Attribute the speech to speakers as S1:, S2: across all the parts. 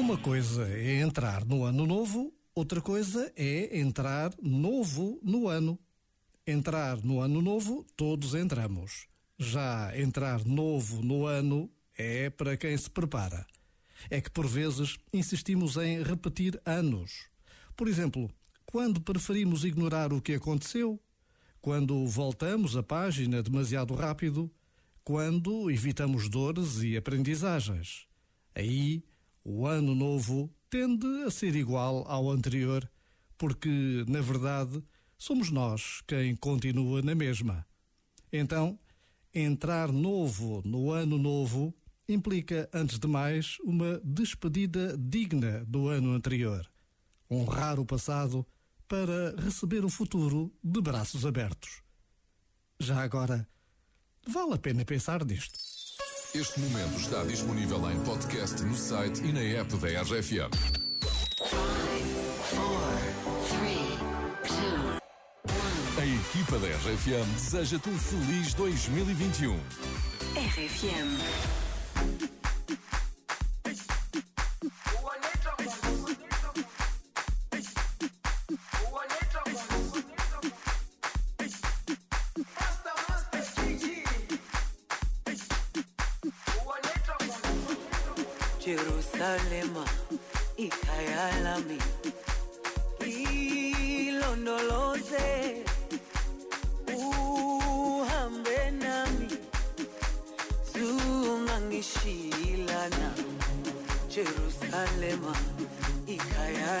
S1: Uma coisa é entrar no ano novo, outra coisa é entrar novo no ano. Entrar no ano novo, todos entramos. Já entrar novo no ano é para quem se prepara. É que por vezes insistimos em repetir anos. Por exemplo, quando preferimos ignorar o que aconteceu, quando voltamos a página demasiado rápido, quando evitamos dores e aprendizagens. Aí o ano novo tende a ser igual ao anterior, porque, na verdade, somos nós quem continua na mesma. Então, entrar novo no ano novo implica, antes de mais, uma despedida digna do ano anterior. Honrar o passado para receber o futuro de braços abertos. Já agora, vale a pena pensar nisto.
S2: Este momento está disponível em podcast no site e na app da RFM. A equipa da RFM deseja-te um feliz 2021.
S3: RFM.
S4: Jerusalema ikhaya lami ilondoloze uhambe nami. Zungangishilana Jerusalema ikhaya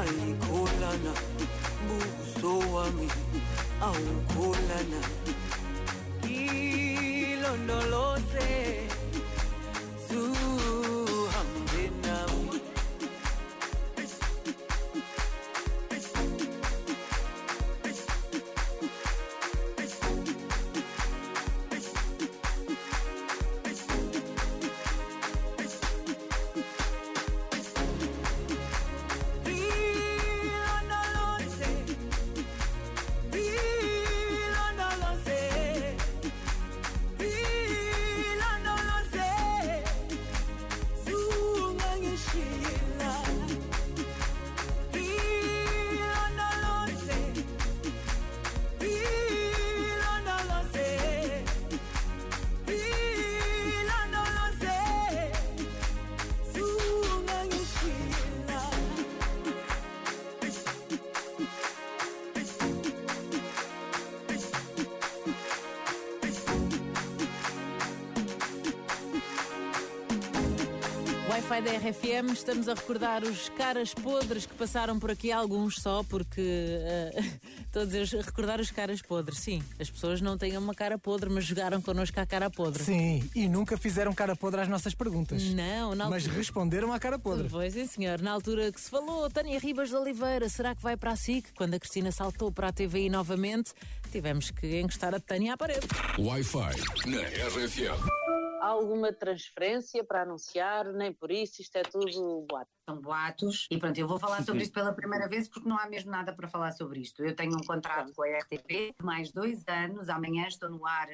S4: ayikholana buso wami awukholana ilondoloze
S5: Wi-Fi da RFM, estamos a recordar os caras podres que passaram por aqui, alguns só, porque eh, todos eles recordar os caras podres, sim. As pessoas não têm uma cara podre, mas jogaram connosco à cara podre.
S6: Sim, e nunca fizeram cara podre às nossas perguntas.
S5: Não, na
S6: Mas
S5: altura-
S6: responderam à cara podre.
S5: Pois sim, senhor. Na altura que se falou, Tânia Ribas de Oliveira, será que vai para a SIC? Quando a Cristina saltou para a TVI novamente, tivemos que encostar a Tânia à parede.
S2: Wi-Fi na RFM.
S7: Há alguma transferência para anunciar, nem por isso, isto é tudo boato.
S8: são boatos. E pronto, eu vou falar sobre isto pela primeira vez porque não há mesmo nada para falar sobre isto. Eu tenho um contrato com a RTP de mais dois anos. Amanhã estou no ar.